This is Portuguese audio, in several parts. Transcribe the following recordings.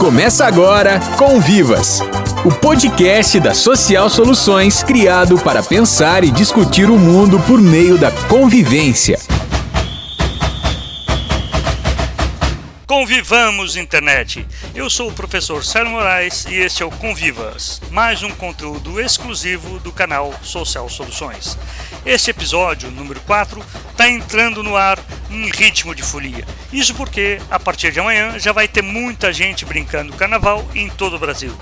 Começa agora Convivas, o podcast da Social Soluções criado para pensar e discutir o mundo por meio da convivência. Convivamos internet. Eu sou o professor Sérgio Moraes e este é o Convivas, mais um conteúdo exclusivo do canal Social Soluções. Este episódio, número 4, está entrando no ar em ritmo de folia. Isso porque, a partir de amanhã, já vai ter muita gente brincando carnaval em todo o Brasil.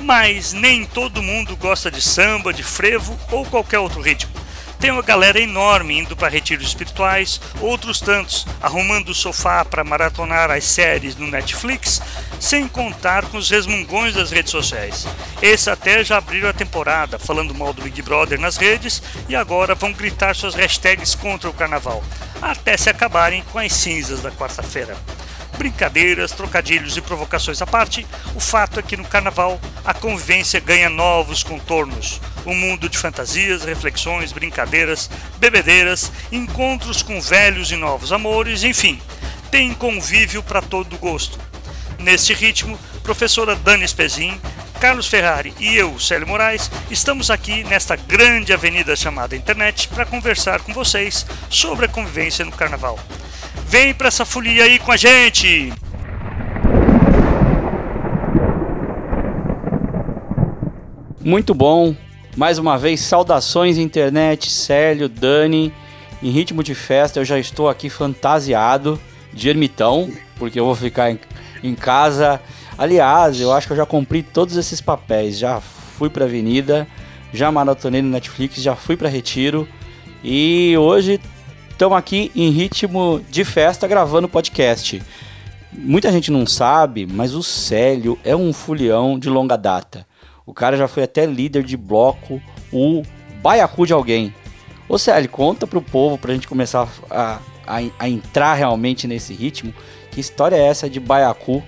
Mas nem todo mundo gosta de samba, de frevo ou qualquer outro ritmo. Tem uma galera enorme indo para retiros espirituais, outros tantos arrumando o sofá para maratonar as séries no Netflix, sem contar com os resmungões das redes sociais. Esses até já abriram a temporada falando mal do Big Brother nas redes e agora vão gritar suas hashtags contra o carnaval, até se acabarem com as cinzas da quarta-feira. Brincadeiras, trocadilhos e provocações à parte, o fato é que no carnaval a convivência ganha novos contornos. Um mundo de fantasias, reflexões, brincadeiras, bebedeiras, encontros com velhos e novos amores, enfim, tem convívio para todo gosto. Neste ritmo, professora Dani Spezin, Carlos Ferrari e eu, Célio Moraes, estamos aqui nesta grande avenida chamada internet para conversar com vocês sobre a convivência no carnaval. Vem para essa folia aí com a gente! Muito bom. Mais uma vez, saudações internet, Célio, Dani. Em ritmo de festa, eu já estou aqui fantasiado de ermitão, porque eu vou ficar em, em casa. Aliás, eu acho que eu já cumpri todos esses papéis. Já fui pra avenida, já maratonei no Netflix, já fui para Retiro. E hoje estamos aqui em ritmo de festa gravando podcast. Muita gente não sabe, mas o Célio é um fulião de longa data. O cara já foi até líder de bloco, o baiacu de alguém. Ô Célio, conta pro povo, pra gente começar a, a, a entrar realmente nesse ritmo. Que história é essa de baiacu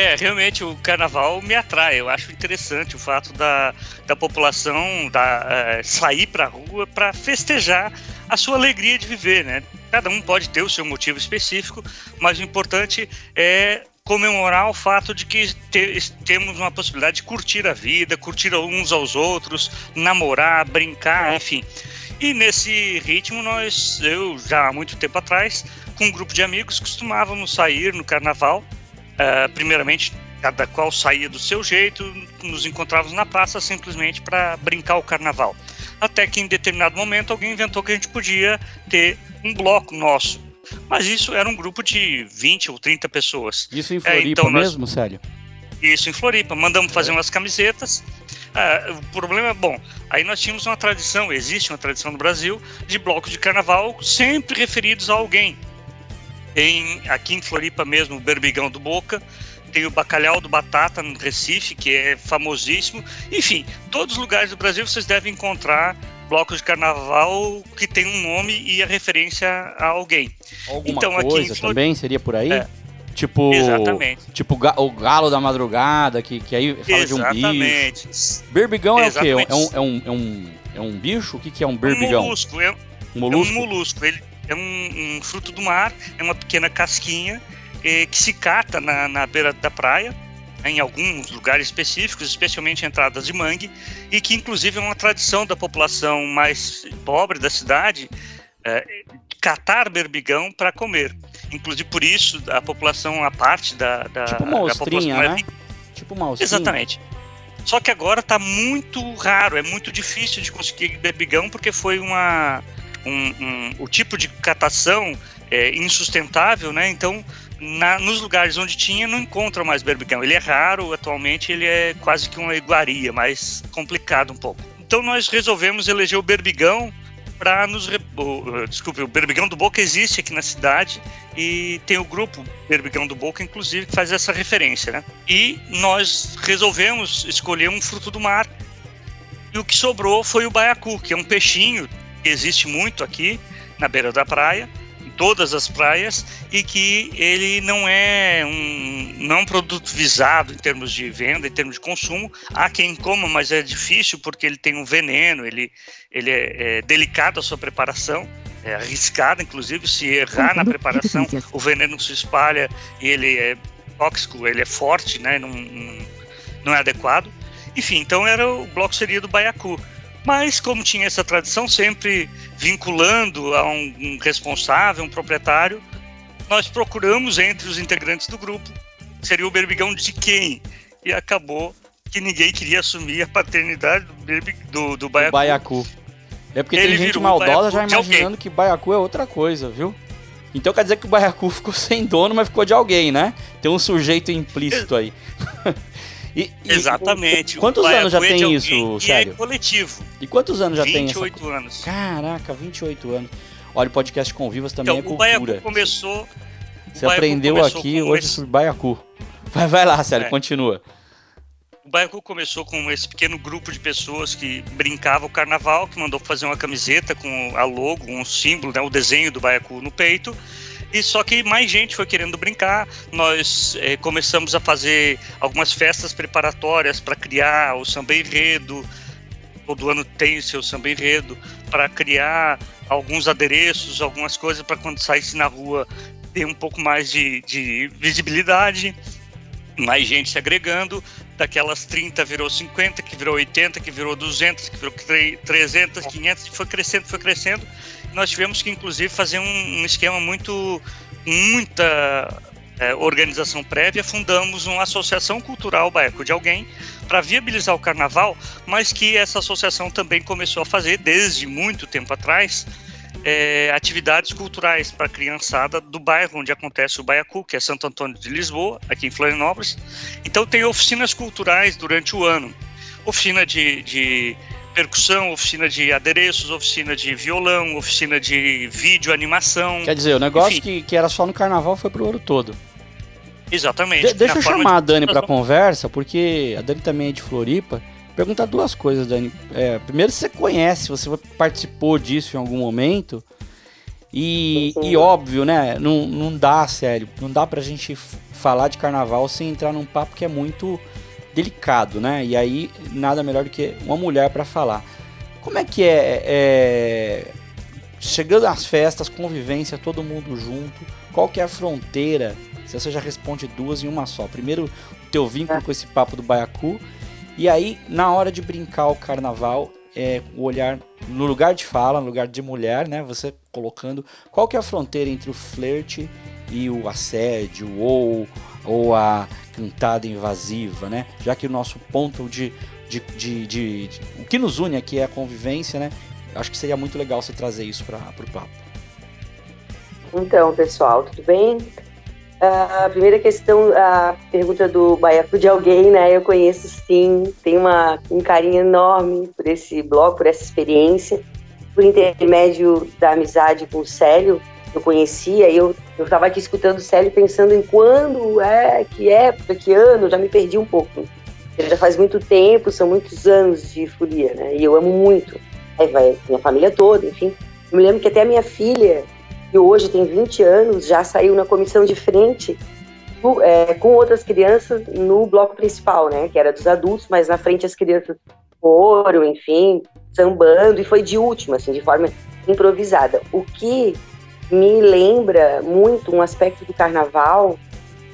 é, realmente o carnaval me atrai. Eu acho interessante o fato da, da população da, uh, sair para a rua para festejar a sua alegria de viver, né? Cada um pode ter o seu motivo específico, mas o importante é comemorar o fato de que te, temos uma possibilidade de curtir a vida, curtir uns aos outros, namorar, brincar, enfim. E nesse ritmo nós, eu já há muito tempo atrás, com um grupo de amigos, costumávamos sair no carnaval Uh, primeiramente, cada qual saía do seu jeito, nos encontrávamos na praça simplesmente para brincar o carnaval. Até que em determinado momento alguém inventou que a gente podia ter um bloco nosso. Mas isso era um grupo de 20 ou 30 pessoas. Isso em Floripa é, então nós... mesmo, sério? Isso em Floripa. Mandamos fazer umas camisetas. Ah, o problema é, bom, aí nós tínhamos uma tradição, existe uma tradição no Brasil, de blocos de carnaval sempre referidos a alguém. Tem aqui em Floripa mesmo o Berbigão do Boca, tem o Bacalhau do Batata no Recife, que é famosíssimo. Enfim, todos os lugares do Brasil vocês devem encontrar blocos de carnaval que tem um nome e a referência a alguém. Alguma então, coisa aqui também seria por aí? É. Tipo, Exatamente. Tipo o galo da madrugada, que, que aí fala Exatamente. de um bicho. Berbigão é Exatamente. o quê? É um, é, um, é, um, é um bicho? O que, que é um berbigão? Um molusco. É, um molusco? É um molusco. Ele, é um, um fruto do mar, é uma pequena casquinha eh, que se cata na, na beira da praia, em alguns lugares específicos, especialmente entradas de mangue, e que inclusive é uma tradição da população mais pobre da cidade é, catar berbigão para comer. Inclusive por isso a população, a parte da, da, tipo uma da população né? Tipo uma ostrinha. Exatamente. Só que agora está muito raro, é muito difícil de conseguir berbigão porque foi uma um, um, o tipo de catação é insustentável, né? Então, na, nos lugares onde tinha, não encontra mais berbigão. Ele é raro, atualmente ele é quase que uma iguaria, mais complicado um pouco. Então, nós resolvemos eleger o berbigão para nos. O, desculpe, o Berbigão do Boca existe aqui na cidade e tem o grupo Berbigão do Boca, inclusive, que faz essa referência, né? E nós resolvemos escolher um fruto do mar e o que sobrou foi o baiacu, que é um peixinho que existe muito aqui na beira da praia, em todas as praias, e que ele não é um, não é um produto visado em termos de venda, em termos de consumo. Há quem coma, mas é difícil porque ele tem um veneno, ele, ele é, é delicado a sua preparação. É arriscado, inclusive, se errar na preparação, o veneno se espalha e ele é tóxico, ele é forte, né? Não, não, não é adequado. Enfim, então era o bloco seria do Baiacu. Mas como tinha essa tradição sempre vinculando a um, um responsável, um proprietário, nós procuramos entre os integrantes do grupo seria o berbigão de quem? E acabou que ninguém queria assumir a paternidade do, berbi, do, do Baiacu. Baiacu. É porque Ele tem gente maldosa já imaginando que Baiacu é outra coisa, viu? Então quer dizer que o Baiacu ficou sem dono, mas ficou de alguém, né? Tem um sujeito implícito aí. e, e, Exatamente. Quantos anos já tem isso, é sério? é coletivo. E quantos anos já 28 tem isso? 28 anos. Caraca, 28 anos. Olha, o podcast Convivas também então, é cultura. O Baiacu começou... Você o aprendeu aqui hoje esse... sobre Baiacu. Vai, vai lá, sério, é. continua. O Baiacu começou com esse pequeno grupo de pessoas que brincava o carnaval, que mandou fazer uma camiseta com a logo, um símbolo, né, o desenho do Baiacu no peito. E só que mais gente foi querendo brincar. Nós eh, começamos a fazer algumas festas preparatórias para criar o samba enredo. Todo ano tem o seu samba enredo para criar alguns adereços, algumas coisas para quando saísse na rua ter um pouco mais de, de visibilidade mais gente se agregando, daquelas 30 virou 50, que virou 80, que virou 200, que virou 300, 500, e foi crescendo, foi crescendo. Nós tivemos que, inclusive, fazer um, um esquema muito, muita é, organização prévia, fundamos uma associação cultural Baiacu de Alguém para viabilizar o carnaval, mas que essa associação também começou a fazer desde muito tempo atrás é, atividades culturais para a criançada do bairro onde acontece o Baiacu, que é Santo Antônio de Lisboa, aqui em Florianópolis. Então tem oficinas culturais durante o ano. Oficina de, de percussão, oficina de adereços, oficina de violão, oficina de vídeo, animação. Quer dizer, o negócio que, que era só no carnaval foi pro ouro todo. Exatamente. De, deixa eu chamar a Dani para conversa, porque a Dani também é de Floripa perguntar duas coisas, Dani. É, primeiro, você conhece, você participou disso em algum momento. E, e óbvio, né? Não, não dá, sério. Não dá pra gente falar de carnaval sem entrar num papo que é muito delicado, né? E aí, nada melhor do que uma mulher para falar. Como é que é, é, Chegando às festas, convivência, todo mundo junto. Qual que é a fronteira? Se você já responde duas em uma só. Primeiro, o teu vínculo é. com esse papo do Baiacu e aí, na hora de brincar o carnaval, é, o olhar no lugar de fala, no lugar de mulher, né? Você colocando qual que é a fronteira entre o flerte e o assédio ou, ou a cantada invasiva, né? Já que o nosso ponto de, de, de, de, de o que nos une aqui é a convivência, né? Acho que seria muito legal você trazer isso para o papo. Então, pessoal, tudo bem? A primeira questão, a pergunta do Baiacu de alguém, né? Eu conheço sim, tenho uma, um carinho enorme por esse bloco, por essa experiência. Por intermédio da amizade com o Célio, eu conhecia, eu estava aqui escutando o Célio pensando em quando é, que época, que ano, já me perdi um pouco. Ele já faz muito tempo, são muitos anos de folia, né? E eu amo muito. Aí vai minha família toda, enfim. Eu me lembro que até a minha filha, que hoje tem 20 anos, já saiu na comissão de frente é, com outras crianças no bloco principal, né? Que era dos adultos, mas na frente as crianças foram, enfim, sambando, e foi de última, assim, de forma improvisada. O que me lembra muito um aspecto do carnaval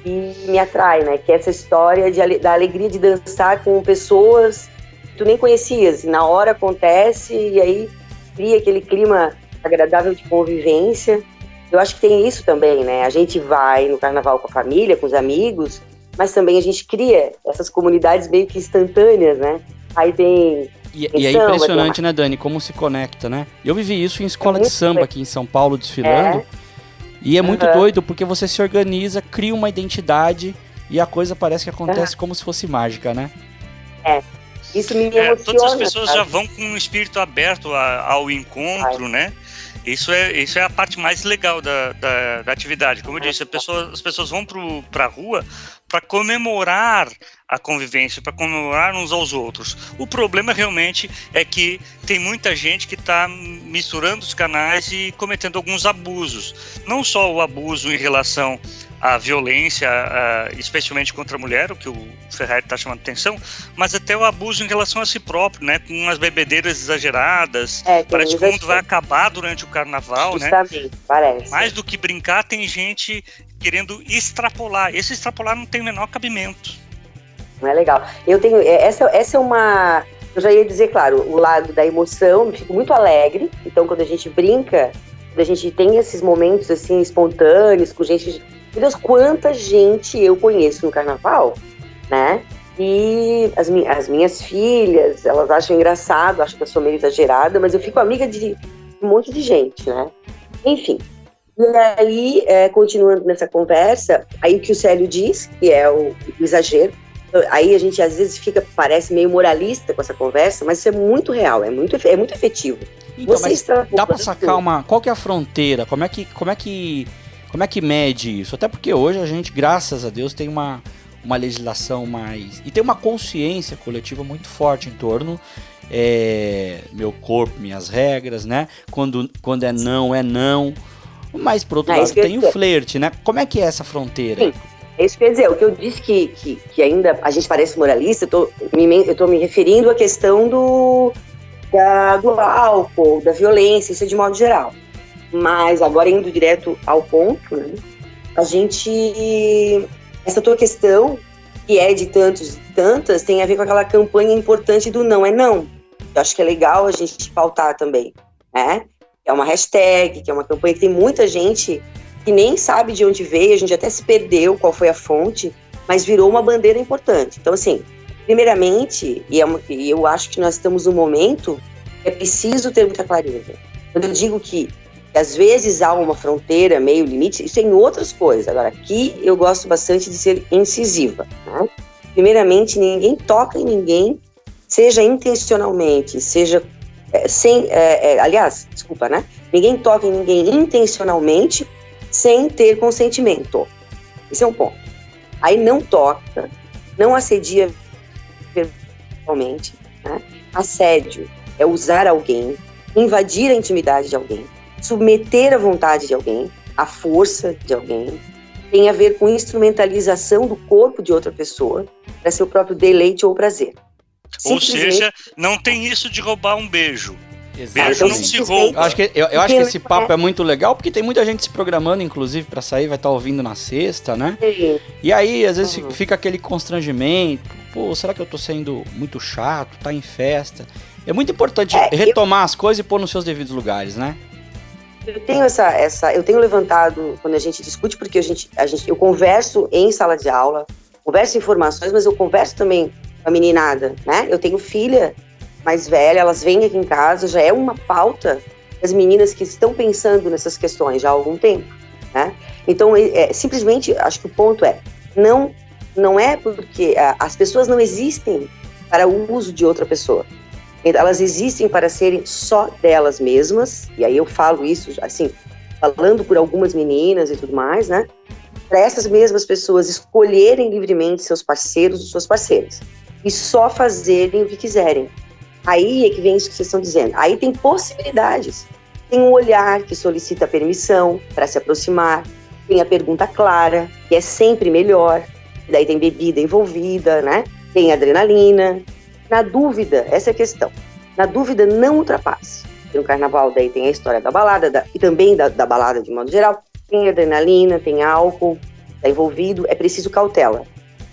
que me atrai, né? Que é essa história de, da alegria de dançar com pessoas que tu nem conhecias. E na hora acontece e aí cria aquele clima agradável de convivência. Eu acho que tem isso também, né? A gente vai no carnaval com a família, com os amigos, mas também a gente cria essas comunidades meio que instantâneas, né? Aí tem. E, e é impressionante, né, Dani, como se conecta, né? Eu vivi isso em escola de samba aqui em São Paulo, desfilando. É. E é muito uhum. doido porque você se organiza, cria uma identidade e a coisa parece que acontece uhum. como se fosse mágica, né? É. Isso me emociona. É, todas as pessoas sabe? já vão com um espírito aberto a, ao encontro, Ai. né? Isso é, isso é a parte mais legal da, da, da atividade. Como eu disse, pessoa, as pessoas vão para a rua para comemorar a convivência, para comemorar uns aos outros. O problema realmente é que tem muita gente que está misturando os canais e cometendo alguns abusos. Não só o abuso em relação a violência, a, especialmente contra a mulher, o que o Ferrari está chamando atenção, mas até o abuso em relação a si próprio, né? Com umas bebedeiras exageradas. É, parece que o mundo vai acabar durante o carnaval, né? Justamente, né? parece. Mais do que brincar, tem gente querendo extrapolar. Esse extrapolar não tem o menor cabimento. Não é legal. Eu tenho. É, essa, essa é uma. Eu já ia dizer, claro, o lado da emoção, eu fico muito alegre. Então, quando a gente brinca, quando a gente tem esses momentos assim espontâneos, com gente. Meu Deus, quanta gente eu conheço no carnaval, né? E as, mi as minhas filhas, elas acham engraçado, acham que eu sou meio exagerada, mas eu fico amiga de um monte de gente, né? Enfim, e aí, é, continuando nessa conversa, aí o que o Célio diz, que é o, o, exagero, aí a gente às vezes fica, parece meio moralista com essa conversa, mas isso é muito real, é muito, é muito efetivo. Então, Você dá para sacar uma, qual que é a fronteira, como é que, como é que, como é que mede isso? Até porque hoje a gente, graças a Deus, tem uma, uma legislação mais, e tem uma consciência coletiva muito forte em torno é, meu corpo, minhas regras, né? Quando, quando é não, é não. Mas, por outro é lado, tem o flerte, né? Como é que é essa fronteira? Sim. É isso que eu ia dizer. O que eu disse que, que, que ainda a gente parece moralista, eu tô, me, eu tô me referindo à questão do, da, do álcool, da violência, isso é de modo geral. Mas agora indo direto ao ponto, né? A gente. Essa tua questão, que é de tantos e tantas, tem a ver com aquela campanha importante do não é não. Eu acho que é legal a gente pautar também, né? é uma hashtag, que é uma campanha que tem muita gente que nem sabe de onde veio, a gente até se perdeu qual foi a fonte, mas virou uma bandeira importante. Então, assim, primeiramente, e, é uma, e eu acho que nós estamos num momento é preciso ter muita clareza. Quando eu digo que às vezes há uma fronteira, meio limite, isso tem outras coisas. Agora, aqui eu gosto bastante de ser incisiva. Né? Primeiramente, ninguém toca em ninguém, seja intencionalmente, seja é, sem, é, é, aliás, desculpa, né? Ninguém toca em ninguém intencionalmente sem ter consentimento. Esse é um ponto. Aí não toca, não assedia verbalmente. Né? Assédio é usar alguém, invadir a intimidade de alguém, submeter a vontade de alguém, a força de alguém. Tem a ver com instrumentalização do corpo de outra pessoa para seu próprio deleite ou prazer. Ou seja, não tem isso de roubar um beijo. Exatamente. Beijo não se rouba. Eu acho que, eu, eu acho que esse papo é muito legal, porque tem muita gente se programando, inclusive, para sair, vai estar tá ouvindo na sexta, né? Sim. E aí, às vezes, uhum. fica aquele constrangimento. Pô, será que eu tô sendo muito chato? Tá em festa? É muito importante é, retomar eu... as coisas e pôr nos seus devidos lugares, né? Eu tenho essa, essa, eu tenho levantado quando a gente discute, porque a gente, a gente, eu converso em sala de aula, converso informações, mas eu converso também a meninada, né? Eu tenho filha mais velha, elas vêm aqui em casa, já é uma pauta das meninas que estão pensando nessas questões já há algum tempo, né? Então, é, é simplesmente, acho que o ponto é, não, não é porque a, as pessoas não existem para o uso de outra pessoa. Elas existem para serem só delas mesmas, e aí eu falo isso, assim, falando por algumas meninas e tudo mais, né? Para essas mesmas pessoas escolherem livremente seus parceiros e suas parceiras e só fazerem o que quiserem. Aí é que vem isso que vocês estão dizendo. Aí tem possibilidades. Tem um olhar que solicita permissão para se aproximar, tem a pergunta clara, que é sempre melhor. Daí tem bebida envolvida, né? Tem adrenalina. Na dúvida, essa é a questão. Na dúvida, não ultrapasse. No carnaval, daí tem a história da balada, da, e também da, da balada de modo geral. Tem adrenalina, tem álcool, está envolvido, é preciso cautela.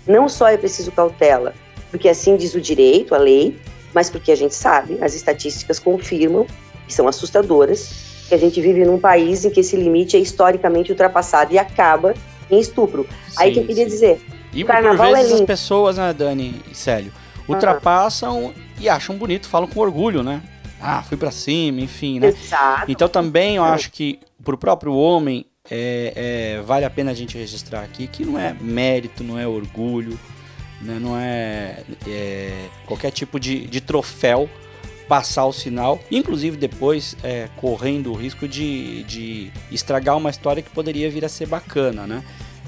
Não só é preciso cautela, porque assim diz o direito, a lei, mas porque a gente sabe, as estatísticas confirmam, que são assustadoras, que a gente vive num país em que esse limite é historicamente ultrapassado e acaba em estupro. Sim, Aí que eu queria sim. dizer, e carnaval por vezes é as pessoas, né, Dani e Célio, ultrapassam e acham bonito, falam com orgulho, né? Ah, fui para cima, enfim, né? Exato. Então também eu acho que pro próprio homem é, é, vale a pena a gente registrar aqui que não é mérito, não é orgulho, né? não é, é, qualquer tipo de, de troféu passar o sinal, inclusive depois é, correndo o risco de, de estragar uma história que poderia vir a ser bacana, né?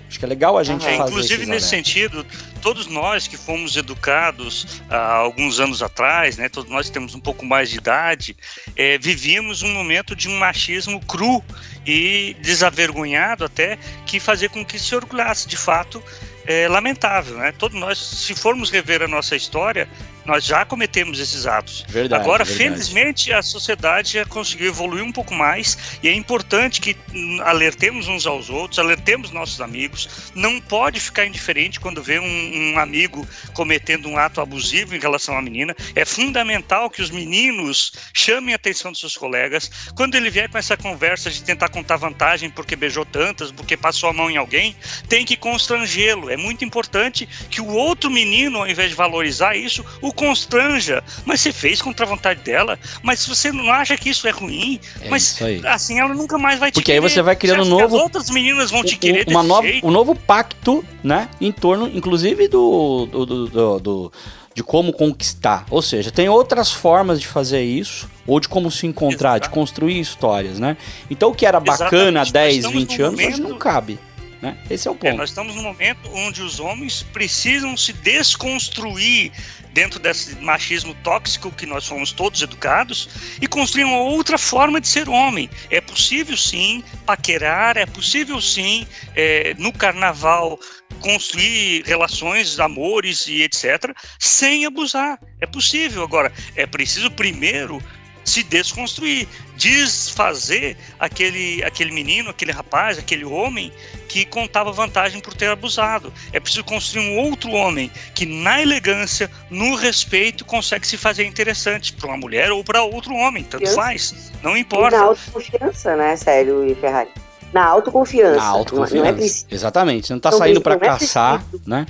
Acho que é legal a gente é, fazer Inclusive, nesse sentido, todos nós que fomos educados há alguns anos atrás, né, todos nós que temos um pouco mais de idade, é, vivíamos um momento de um machismo cru e desavergonhado até, que fazia com que se orgulhasse de fato é, lamentável, né? Todos nós, se formos rever a nossa história, nós já cometemos esses atos. Verdade, Agora, verdade. felizmente, a sociedade já conseguiu evoluir um pouco mais e é importante que alertemos uns aos outros, alertemos nossos amigos. Não pode ficar indiferente quando vê um, um amigo cometendo um ato abusivo em relação à menina. É fundamental que os meninos chamem a atenção dos seus colegas. Quando ele vier com essa conversa de tentar contar vantagem porque beijou tantas, porque passou a mão em alguém, tem que constrangê-lo. É muito importante que o outro menino, ao invés de valorizar isso, o constranja. Mas você fez contra a vontade dela, mas se você não acha que isso é ruim, É mas aí. assim ela nunca mais vai te Porque aí querer. você vai criando Você um novo- As outras meninas vão te querer um, uma nova, jeito? um novo pacto, né? Em torno, inclusive, do, do, do- do- de como conquistar. Ou seja, tem outras formas de fazer isso, ou de como se encontrar, Exato. de construir histórias, né? Então o que era bacana há Exatamente. Nós 10, estamos 20 num anos, hoje momento- não cabe. Né? Esse é o É, ponto. nós estamos num momento onde os homens precisam se desconstruir dentro desse machismo tóxico que nós fomos todos educados e construir uma outra forma de ser homem. É possível sim paquerar, é possível sim é, no carnaval construir relações, amores e etc, sem abusar. É possível. Agora, é preciso primeiro se desconstruir, desfazer aquele, aquele menino, aquele rapaz, aquele homem que contava vantagem por ter abusado. É preciso construir um outro homem que, na elegância, no respeito, consegue se fazer interessante para uma mulher ou para outro homem, tanto faz, não E na importa. autoconfiança, né, Célio e Ferrari? Na autoconfiança. Na Não- Não, é autoconfiança. preciso. Exatamente. Você não tá Não saindo não é caçar, né?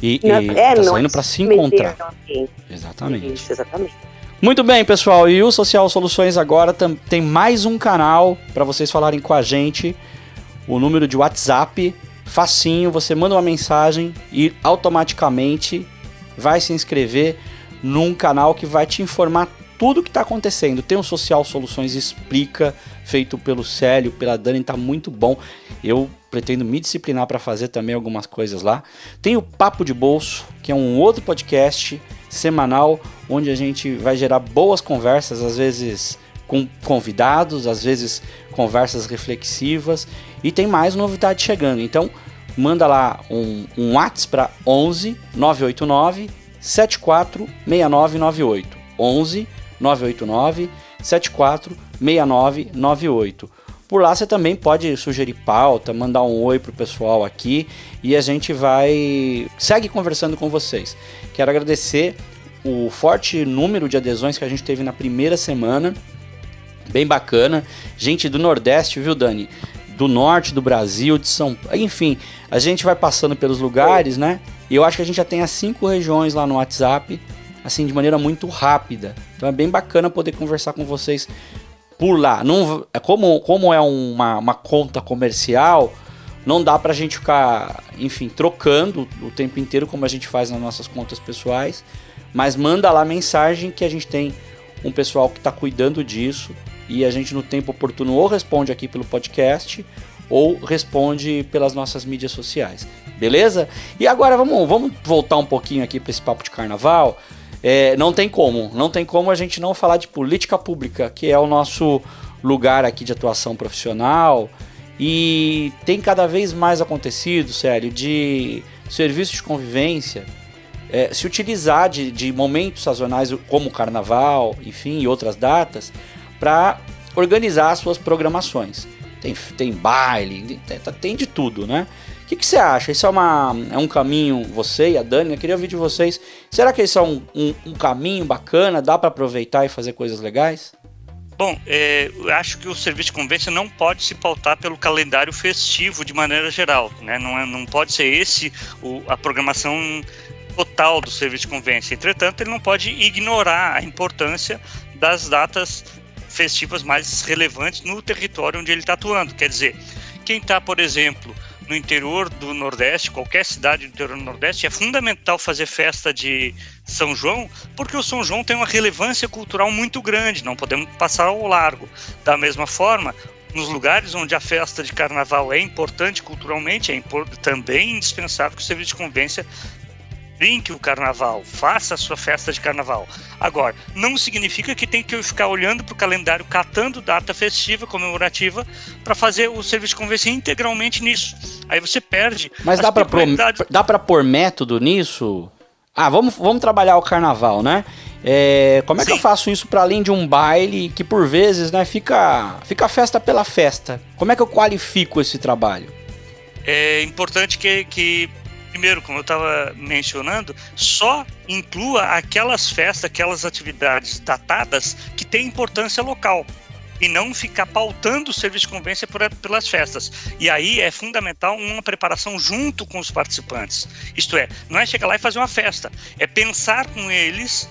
E, Não- e é, tá não saindo é pra se encontrar. Exatamente. Isso, exatamente. Muito bem, pessoal. E o Social Soluções agora tem mais um canal para vocês falarem com a gente. O número de WhatsApp, facinho, você manda uma mensagem e automaticamente vai se inscrever num canal que vai te informar tudo o que está acontecendo. Tem o Social Soluções Explica, feito pelo Célio, pela Dani, tá muito bom. Eu pretendo me disciplinar para fazer também algumas coisas lá. Tem o Papo de Bolso, que é um outro podcast semanal onde a gente vai gerar boas conversas, às vezes com convidados, às vezes conversas reflexivas e tem mais novidade chegando. Então, manda lá um, um WhatsApp para 11 989 746998. 11 989 746998. Por lá você também pode sugerir pauta, mandar um oi pro pessoal aqui e a gente vai segue conversando com vocês. Quero agradecer o forte número de adesões que a gente teve na primeira semana. Bem bacana. Gente do Nordeste, viu, Dani? Do norte do Brasil, de São Enfim, a gente vai passando pelos lugares, né? E eu acho que a gente já tem as cinco regiões lá no WhatsApp, assim, de maneira muito rápida. Então é bem bacana poder conversar com vocês por lá. Não, é como, como é uma, uma conta comercial, não dá pra gente ficar, enfim, trocando o tempo inteiro como a gente faz nas nossas contas pessoais. Mas manda lá mensagem que a gente tem um pessoal que está cuidando disso e a gente no tempo oportuno ou responde aqui pelo podcast ou responde pelas nossas mídias sociais. Beleza? E agora vamos, vamos voltar um pouquinho aqui para esse papo de carnaval. É, não tem como, não tem como a gente não falar de política pública, que é o nosso lugar aqui de atuação profissional. E tem cada vez mais acontecido, sério, de serviço de convivência é, se utilizar de, de momentos sazonais como o carnaval, enfim, e outras datas, para organizar suas programações. Tem, tem baile, tem, tem de tudo, né? O que, que você acha? Isso é, uma, é um caminho, você e a Dani, eu queria ouvir de vocês. Será que isso é um, um, um caminho bacana? Dá para aproveitar e fazer coisas legais? Bom, é, acho que o serviço de convivência não pode se pautar pelo calendário festivo de maneira geral, né? Não, é, não pode ser esse o, a programação total do serviço de convivência. Entretanto, ele não pode ignorar a importância das datas festivas mais relevantes no território onde ele está atuando. Quer dizer, quem está, por exemplo, no interior do Nordeste, qualquer cidade do interior do Nordeste, é fundamental fazer festa de São João, porque o São João tem uma relevância cultural muito grande, não podemos passar ao largo. Da mesma forma, nos lugares onde a festa de carnaval é importante culturalmente, é impor também indispensável que o serviço de convivência brinque o carnaval, faça a sua festa de carnaval. Agora, não significa que tem que ficar olhando para o calendário, catando data festiva, comemorativa, para fazer o serviço de convivência integralmente nisso. Aí você perde. Mas dá para dá para pôr método nisso? Ah, vamos, vamos trabalhar o carnaval, né? É, como é Sim. que eu faço isso para além de um baile que por vezes, né, fica fica festa pela festa? Como é que eu qualifico esse trabalho? É importante que, que primeiro, como eu estava mencionando, só inclua aquelas festas, aquelas atividades datadas que têm importância local e não ficar pautando o serviço de convivência por, pelas festas. E aí é fundamental uma preparação junto com os participantes. Isto é, não é chegar lá e fazer uma festa, é pensar com eles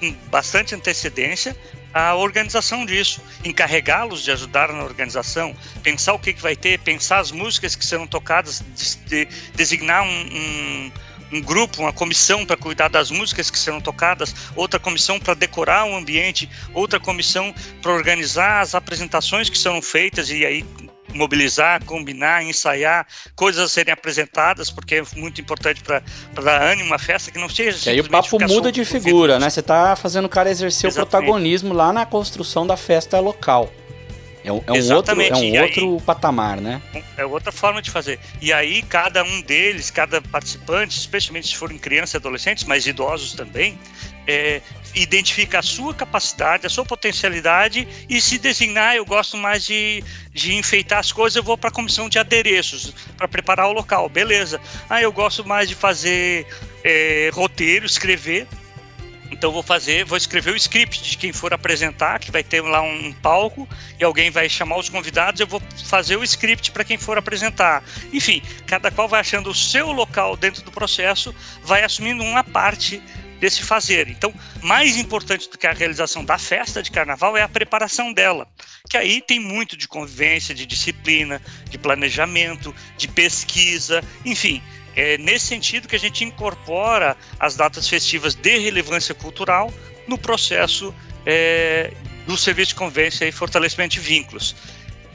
com bastante antecedência a organização disso, encarregá-los de ajudar na organização, pensar o que, que vai ter, pensar as músicas que serão tocadas, de, de, designar um, um, um, grupo, uma comissão para cuidar das músicas que serão tocadas, outra comissão para decorar o ambiente, outra comissão para organizar as apresentações que serão feitas e aí mobilizar, combinar, ensaiar, coisas a serem apresentadas, porque é muito importante para dar ânimo à festa, que não seja. Que aí o papo muda de figura, né? Você está fazendo o cara exercer Exatamente. o protagonismo lá na construção da festa local. É um, é um outro, é um outro aí, patamar, né? É outra forma de fazer. E aí, cada um deles, cada participante, especialmente se forem crianças e adolescentes, mas idosos também, é, identifica a sua capacidade, a sua potencialidade e se designar, eu gosto mais de, de enfeitar as coisas, eu vou para a comissão de adereços, para preparar o local, beleza. Ah, eu gosto mais de fazer é, roteiro, escrever, então vou fazer, vou escrever o script de quem for apresentar, que vai ter lá um palco e alguém vai chamar os convidados, eu vou fazer o script para quem for apresentar. Enfim, cada qual vai achando o seu local dentro do processo, vai assumindo uma parte desse fazer. Então, mais importante do que a realização da festa de carnaval é a preparação dela, que aí tem muito de convivência, de disciplina, de planejamento, de pesquisa, enfim. É nesse sentido que a gente incorpora as datas festivas de relevância cultural no processo é, do serviço de convivência e fortalecimento de vínculos.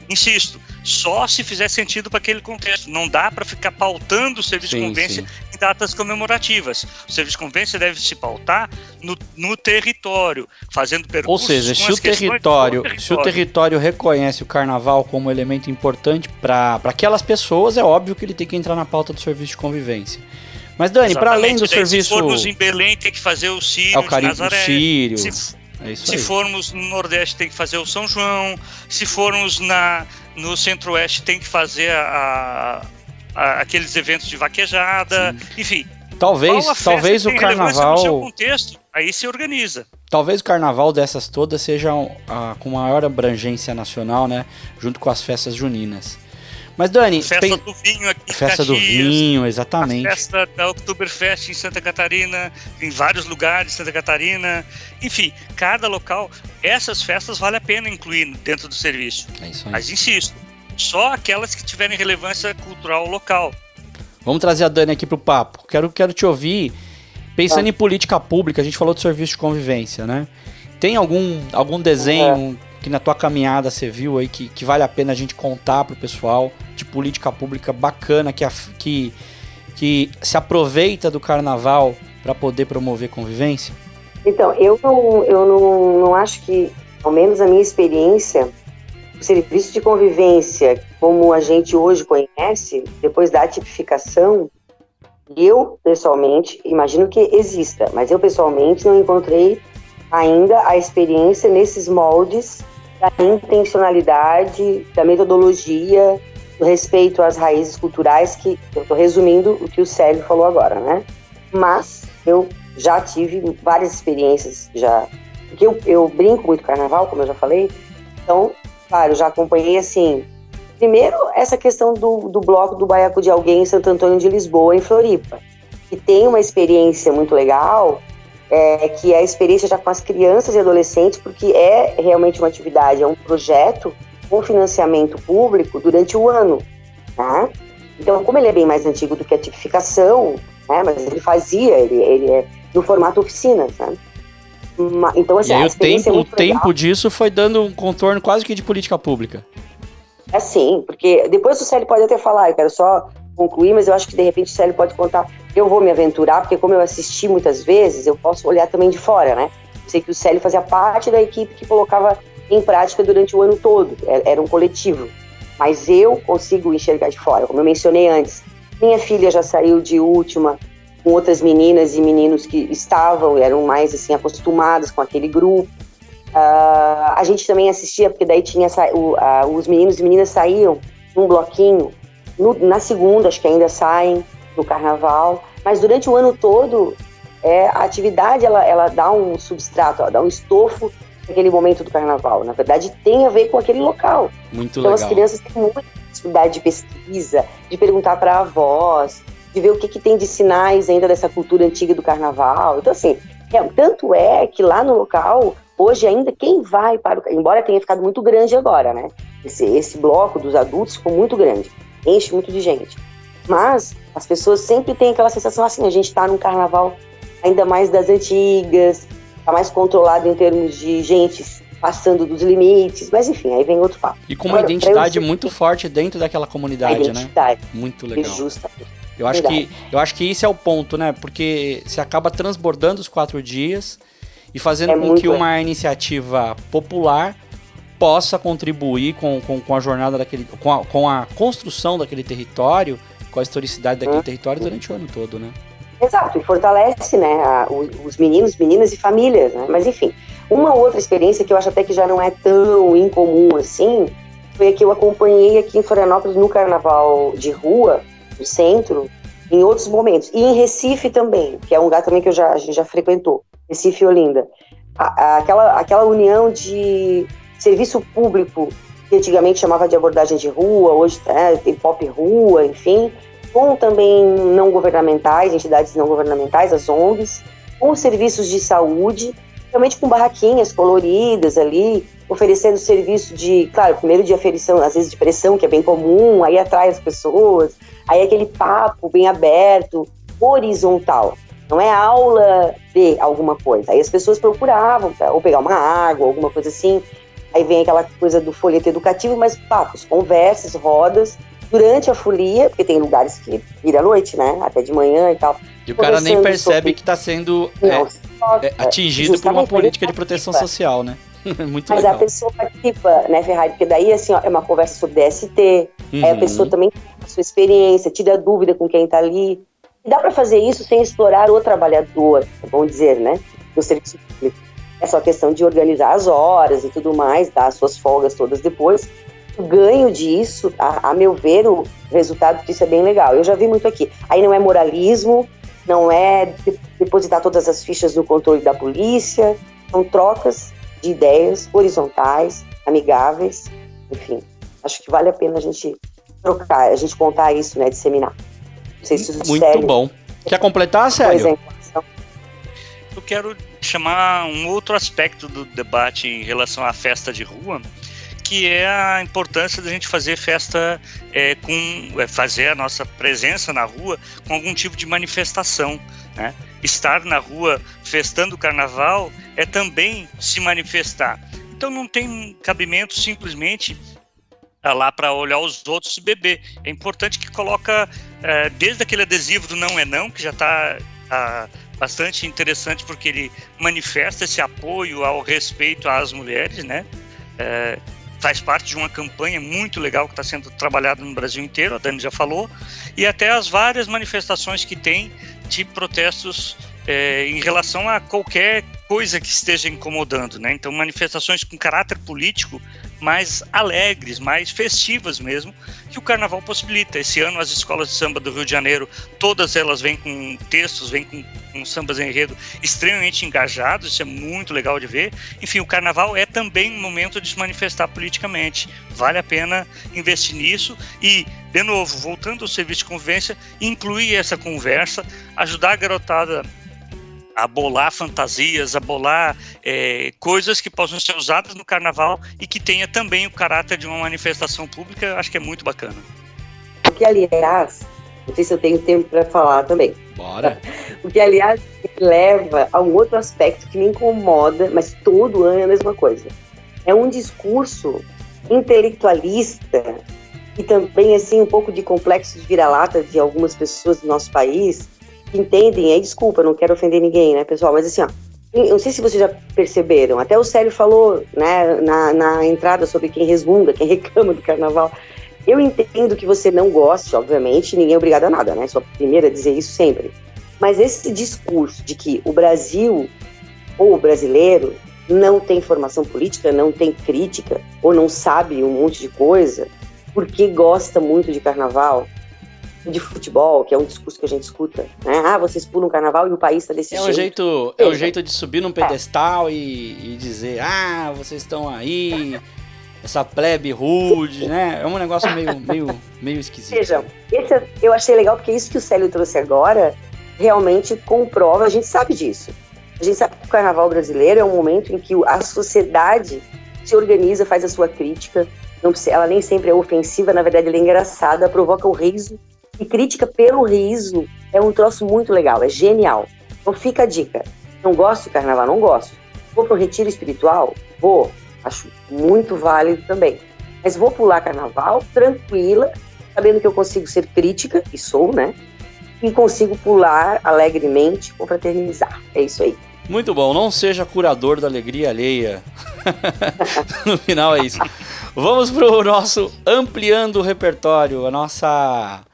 Insisto, só se fizer sentido para aquele contexto. Não dá para ficar pautando o serviço sim, de convivência sim. em datas comemorativas. O serviço de convivência deve se pautar no, no território, fazendo perguntas. Ou seja, se o, território, território, se o território reconhece o carnaval como elemento importante para aquelas pessoas, é óbvio que ele tem que entrar na pauta do serviço de convivência. Mas, Dani, para além do serviço. Se formos em Belém, tem que fazer o Sírio, é o Cari... Nazaré. O Sírio. Se é Se aí. formos no Nordeste, tem que fazer o São João. Se formos na, no Centro-Oeste, tem que fazer a, a, aqueles eventos de vaquejada. Sim. Enfim. Talvez, talvez o carnaval. contexto, aí se organiza. Talvez o carnaval dessas todas seja uh, com maior abrangência nacional, né? Junto com as festas juninas. Mas, Dani. Festa tem... do vinho aqui Festa Caxias, do vinho, exatamente. festa da Oktoberfest em Santa Catarina, em vários lugares de Santa Catarina. Enfim, cada local, essas festas vale a pena incluir dentro do serviço. É isso aí. Mas insisto, só aquelas que tiverem relevância cultural local. Vamos trazer a Dani aqui pro papo. Quero, quero te ouvir. Pensando ah. em política pública, a gente falou de serviço de convivência, né? Tem algum, algum desenho é. Que na tua caminhada você viu aí que, que vale a pena a gente contar pro pessoal de política pública bacana que, que, que se aproveita do carnaval para poder promover convivência? Então, eu não, eu não, não acho que, ao menos a minha experiência, o serviço de convivência, como a gente hoje conhece, depois da tipificação, eu, pessoalmente, imagino que exista, mas eu, pessoalmente, não encontrei ainda a experiência nesses moldes da intencionalidade, da metodologia, do respeito às raízes culturais, que eu estou resumindo o que o Célio falou agora, né? Mas eu já tive várias experiências, já. Porque eu, eu brinco muito carnaval, como eu já falei, então, claro, já acompanhei assim. Primeiro, essa questão do, do bloco do Baiacu de Alguém em Santo Antônio de Lisboa, em Floripa, que tem uma experiência muito legal, é, que é a experiência já com as crianças e adolescentes, porque é realmente uma atividade, é um projeto com financiamento público durante o ano. Tá? Então, como ele é bem mais antigo do que a tipificação, né, mas ele fazia, ele, ele é no formato oficina, sabe? Então, assim, e aí, o tempo, é o tempo disso foi dando um contorno quase que de política pública. É sim, porque depois o Célio pode até falar, eu quero só concluir, mas eu acho que de repente o Célio pode contar. Eu vou me aventurar, porque como eu assisti muitas vezes, eu posso olhar também de fora, né? Sei que o Célio fazia parte da equipe que colocava em prática durante o ano todo, é, era um coletivo. Mas eu consigo enxergar de fora, como eu mencionei antes. Minha filha já saiu de última com outras meninas e meninos que estavam, eram mais assim acostumados com aquele grupo. Uh, a gente também assistia, porque daí tinha uh, os meninos e meninas saíam num bloquinho. No, na segunda, acho que ainda saem no carnaval. Mas durante o ano todo, é, a atividade ela, ela dá um substrato, ela dá um estofo naquele momento do carnaval. Na verdade, tem a ver com aquele local. Muito então, legal. as crianças têm muita dificuldade de pesquisa, de perguntar para avós, de ver o que, que tem de sinais ainda dessa cultura antiga do carnaval. Então, assim, é, tanto é que lá no local, hoje ainda, quem vai para o. Embora tenha ficado muito grande agora, né? Esse, esse bloco dos adultos ficou muito grande, enche muito de gente. Mas as pessoas sempre têm aquela sensação assim: a gente está num carnaval ainda mais das antigas, está mais controlado em termos de gente passando dos limites, mas enfim, aí vem outro papo. E com uma Agora, identidade muito forte dentro daquela comunidade, identidade, né? Muito legal. Justamente. Eu acho, que, eu acho que isso é o ponto, né? Porque você acaba transbordando os quatro dias e fazendo é com que uma iniciativa popular possa contribuir com, com, com a jornada daquele. Com a, com a construção daquele território, com a historicidade daquele hum. território durante o ano todo, né? Exato, e fortalece, né, a, os meninos, meninas e famílias, né? Mas enfim, uma outra experiência que eu acho até que já não é tão incomum assim, foi a que eu acompanhei aqui em Florianópolis no Carnaval de Rua, no centro, em outros momentos. E em Recife também, que é um lugar também que eu já, a gente já frequentou, Recife e Olinda. A, a, aquela, aquela união de serviço público, que antigamente chamava de abordagem de rua, hoje é, tem pop rua, enfim, com também não governamentais, entidades não governamentais, as ONGs, com serviços de saúde, realmente com barraquinhas coloridas ali, oferecendo serviço de, claro, primeiro de aferição, às vezes de pressão, que é bem comum, aí atrai as pessoas, aí aquele papo bem aberto, horizontal. Não é aula de alguma coisa. Aí as pessoas procuravam, ou pegar uma água, alguma coisa assim. Aí vem aquela coisa do folheto educativo, mas papos, conversas, rodas, durante a folia, porque tem lugares que vira à noite, né? Até de manhã e tal. E o cara nem percebe sobre... que está sendo Não, é, é, atingido por uma política de proteção social, né? Muito Mas legal. a pessoa participa, né, Ferrari? Porque daí, assim, ó, é uma conversa sobre DST, uhum. aí a pessoa também tem a sua experiência, tira dúvida com quem está ali. E dá para fazer isso sem explorar o trabalhador, vamos dizer, né? No serviço público. É só questão de organizar as horas e tudo mais, dar as suas folgas todas depois. O ganho disso, a, a meu ver, o resultado disso é bem legal. Eu já vi muito aqui. Aí não é moralismo, não é depositar todas as fichas no controle da polícia, são trocas de ideias horizontais, amigáveis, enfim. Acho que vale a pena a gente trocar, a gente contar isso, né, disseminar. Não sei se Muito sério, bom. Quer completar, Sérgio? Eu quero chamar um outro aspecto do debate em relação à festa de rua, que é a importância da gente fazer festa é, com é, fazer a nossa presença na rua com algum tipo de manifestação, né? Estar na rua festando o carnaval é também se manifestar. Então não tem cabimento simplesmente tá lá para olhar os outros e beber. É importante que coloca é, desde aquele adesivo do não é não, que já está tá bastante interessante porque ele manifesta esse apoio ao respeito às mulheres, né? É, faz parte de uma campanha muito legal que está sendo trabalhada no Brasil inteiro, a Dani já falou, e até as várias manifestações que tem de protestos é, em relação a qualquer coisa que esteja incomodando, né? Então, manifestações com caráter político mais alegres, mais festivas mesmo, que o carnaval possibilita. Esse ano as escolas de samba do Rio de Janeiro, todas elas vêm com textos, vêm com, com sambas enredo extremamente engajados, isso é muito legal de ver. Enfim, o carnaval é também um momento de se manifestar politicamente. Vale a pena investir nisso e, de novo, voltando ao serviço de convivência, incluir essa conversa, ajudar a garotada a bolar fantasias, a bolar é, coisas que possam ser usadas no carnaval e que tenha também o caráter de uma manifestação pública, acho que é muito bacana. Porque, aliás, não sei se eu tenho tempo para falar também. Bora! Porque, aliás, leva a um outro aspecto que me incomoda, mas todo ano é a mesma coisa. É um discurso intelectualista e também assim um pouco de complexo de vira-lata de algumas pessoas do nosso país que entendem, aí desculpa, não quero ofender ninguém, né, pessoal, mas assim, ó, não sei se vocês já perceberam, até o Célio falou né, na, na entrada sobre quem resmunga, quem reclama do carnaval. Eu entendo que você não goste, obviamente, ninguém é obrigado a nada, né? Sou a primeira a dizer isso sempre. Mas esse discurso de que o Brasil ou o brasileiro não tem formação política, não tem crítica, ou não sabe um monte de coisa, porque gosta muito de carnaval, de futebol, que é um discurso que a gente escuta, né? Ah, vocês pulam carnaval e o país está desse é jeito. Um jeito é um jeito de subir num pedestal é. e, e, dizer, ah, vocês estão aí, essa plebe rude, né? É um negócio meio, meio, meio esquisito. Vejam, esse, é, eu achei legal porque isso que o Célio trouxe agora realmente comprova, a gente sabe disso. A gente sabe que o carnaval brasileiro é um momento em que a sociedade se organiza, faz a sua crítica, não, ela nem sempre é ofensiva, na verdade ela é engraçada, provoca o riso e crítica pelo riso é um troço muito legal, é genial. Então fica a dica. Não gosto de carnaval? Não gosto. Vou um retiro espiritual? Vou. Acho muito válido também. Mas vou pular carnaval tranquila, sabendo que eu consigo ser crítica, e sou, né? E consigo pular alegremente, confraternizar. É isso aí. Muito bom, não seja curador da alegria alheia. no final é isso. Vamos pro nosso ampliando o repertório, a nossa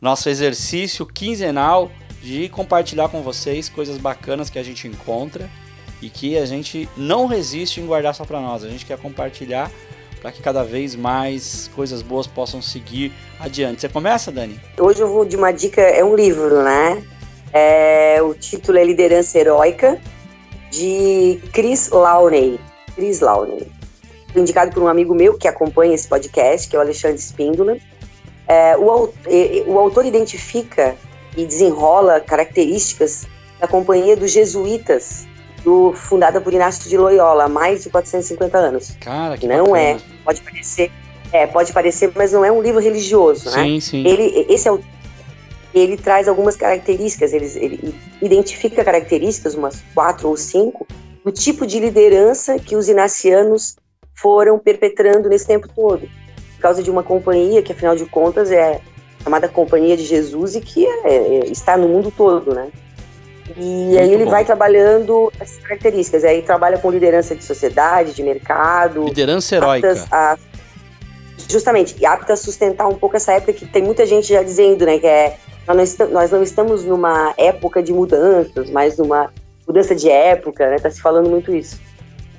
nosso exercício quinzenal de compartilhar com vocês coisas bacanas que a gente encontra e que a gente não resiste em guardar só para nós. A gente quer compartilhar para que cada vez mais coisas boas possam seguir adiante. Você começa, Dani? Hoje eu vou de uma dica, é um livro, né? É, o título é Liderança Heróica, de Chris Launay. Chris Launay. Indicado por um amigo meu que acompanha esse podcast, que é o Alexandre Spíndola. É, o, o autor identifica e desenrola características da Companhia dos Jesuítas, do, fundada por Inácio de Loyola há mais de 450 anos. Cara, que Não bacana. é, pode parecer, é, pode parecer, mas não é um livro religioso, sim, né? Sim, Ele, esse é o ele traz algumas características, ele, ele identifica características, umas quatro ou cinco, do tipo de liderança que os inacianos foram perpetrando nesse tempo todo por causa de uma companhia que, afinal de contas, é chamada Companhia de Jesus e que é, é, está no mundo todo, né? E Muito aí ele bom. vai trabalhando essas características. Aí trabalha com liderança de sociedade, de mercado. Liderança heróica. A, justamente, e apta a sustentar um pouco essa época que tem muita gente já dizendo, né, que é nós não, nós não estamos numa época de mudanças, mas numa mudança de época, né? Tá se falando muito isso.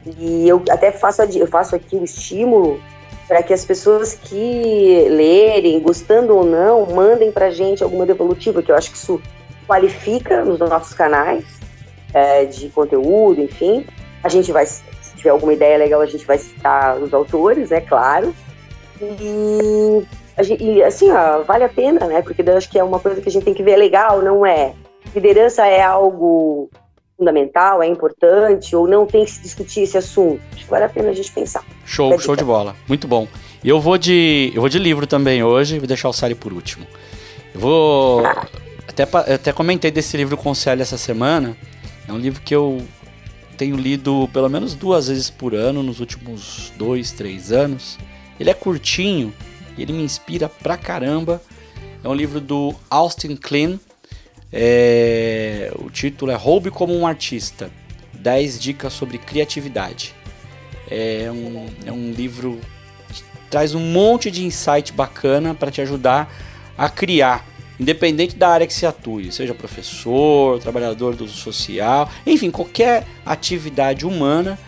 E eu até faço, eu faço aqui o estímulo para que as pessoas que lerem, gostando ou não, mandem para gente alguma devolutiva, que eu acho que isso qualifica nos nossos canais é, de conteúdo, enfim. A gente vai, se tiver alguma ideia legal, a gente vai citar os autores, é claro. E, e assim, ó, vale a pena, né? Porque eu acho que é uma coisa que a gente tem que ver, é legal, não é? Liderança é algo fundamental, é importante, ou não tem que se discutir esse assunto? Acho que vale a pena a gente pensar. Show, show de bola. Muito bom. E eu vou de. Eu vou de livro também hoje, vou deixar o Sally por último. Eu vou. Ah. Até, até comentei desse livro com o Sally essa semana. É um livro que eu tenho lido pelo menos duas vezes por ano nos últimos dois, três anos. Ele é curtinho e ele me inspira pra caramba. É um livro do Austin Klein, é, o título é Roube como um Artista 10 dicas sobre criatividade. É um, é um livro que traz um monte de insight bacana para te ajudar a criar, independente da área que se atue, seja professor, trabalhador do social, enfim, qualquer atividade humana.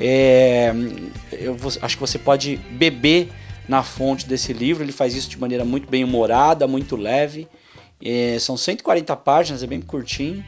É, eu acho que você pode beber na fonte desse livro. Ele faz isso de maneira muito bem humorada, muito leve. É, são 140 páginas, é bem curtinho,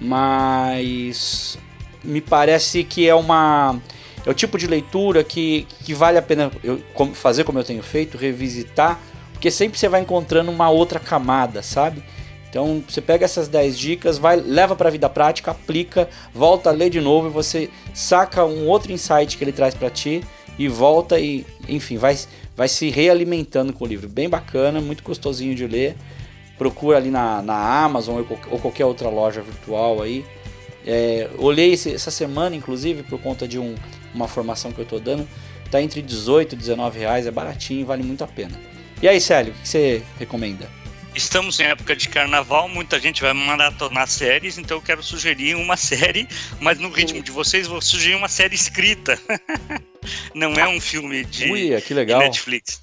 mas me parece que é uma é o tipo de leitura que, que vale a pena eu, fazer como eu tenho feito, revisitar, porque sempre você vai encontrando uma outra camada, sabe? Então você pega essas 10 dicas, vai, leva para a vida prática, aplica, volta a ler de novo e você saca um outro insight que ele traz para ti e volta e, enfim, vai, vai se realimentando com o livro. Bem bacana, muito gostosinho de ler procura ali na, na Amazon ou qualquer outra loja virtual aí. É, olhei esse, essa semana, inclusive, por conta de um, uma formação que eu estou dando, tá entre 18 e 19 reais, é baratinho, vale muito a pena. E aí, Célio, o que você recomenda? Estamos em época de carnaval, muita gente vai maratonar séries, então eu quero sugerir uma série, mas no ritmo de vocês vou sugerir uma série escrita. Não é um filme de, Ui, que legal. de Netflix.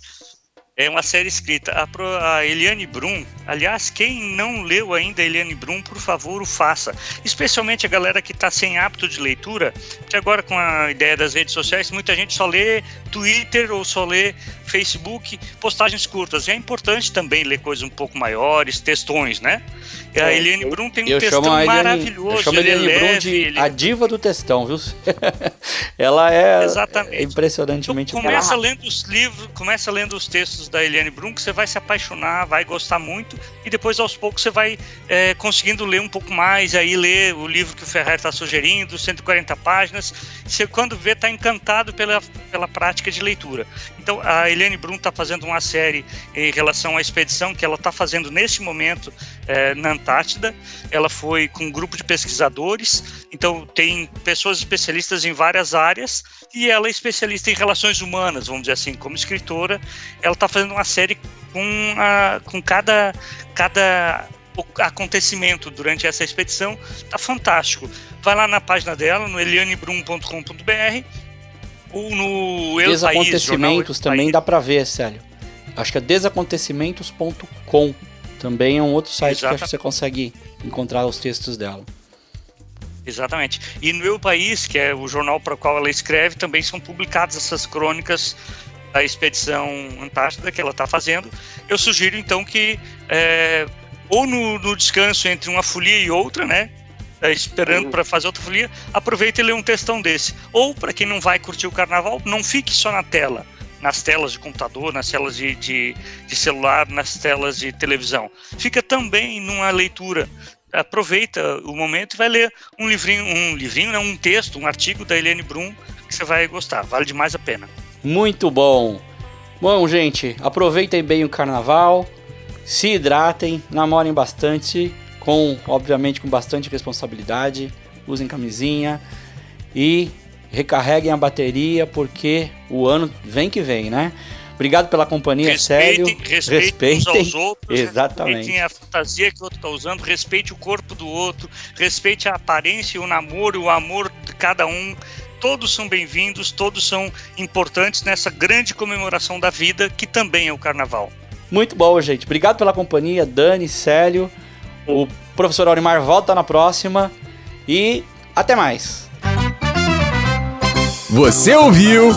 É uma série escrita. A, a Eliane Brum, aliás, quem não leu ainda a Eliane Brum, por favor, o faça. Especialmente a galera que está sem hábito de leitura, que agora com a ideia das redes sociais, muita gente só lê Twitter ou só lê Facebook, postagens curtas. E é importante também ler coisas um pouco maiores, textões, né? A Eliane Brum tem um eu textão Eliane, maravilhoso. Eu chamo a é Eliane Brum de ele- a diva do textão, viu? Ela é Exatamente. impressionantemente Então, boa. começa lendo os livros, começa lendo os textos da Eliane Brum, que você vai se apaixonar, vai gostar muito, e depois aos poucos você vai é, conseguindo ler um pouco mais, aí ler o livro que o Ferrer está sugerindo, 140 páginas. Você quando vê está encantado pela, pela prática de leitura. Então a Eliane Brum está fazendo uma série em relação à expedição que ela está fazendo neste momento é, na Antártida. Ela foi com um grupo de pesquisadores, então tem pessoas especialistas em várias áreas e ela é especialista em relações humanas, vamos dizer assim, como escritora. Ela está fazendo uma série com, a, com cada, cada acontecimento durante essa expedição. Tá fantástico. Vai lá na página dela, no elianebrum.com.br ou no Eu País, Desacontecimentos Eu também País. dá pra ver, Célio. Acho que é desacontecimentos.com. Também é um outro site que acho que você consegue encontrar os textos dela. Exatamente. E no Eu País, que é o jornal para o qual ela escreve, também são publicadas essas crônicas da expedição Antártida que ela está fazendo. Eu sugiro então que, é, ou no, no descanso entre uma folia e outra, né? é, esperando para fazer outra folia, aproveita e lê um textão desse. Ou, para quem não vai curtir o carnaval, não fique só na tela. Nas telas de computador, nas telas de, de, de celular, nas telas de televisão. Fica também numa leitura aproveita o momento e vai ler um livrinho, um livrinho, né, um texto, um artigo da Helene Brum que você vai gostar, vale demais a pena. Muito bom. Bom, gente, aproveitem bem o carnaval, se hidratem, namorem bastante, com, obviamente, com bastante responsabilidade, usem camisinha e recarreguem a bateria porque o ano vem que vem, né? Obrigado pela companhia, sério. respeitem, respeitem uns aos outros, exatamente. respeitem a fantasia que o outro está usando, respeite o corpo do outro, respeite a aparência, o namoro, o amor de cada um. Todos são bem-vindos, todos são importantes nessa grande comemoração da vida, que também é o carnaval. Muito bom, gente. Obrigado pela companhia, Dani, Célio. O professor Aurimar volta na próxima e até mais. Você ouviu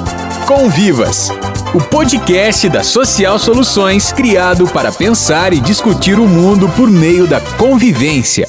Convivas, o podcast da Social Soluções criado para pensar e discutir o mundo por meio da convivência.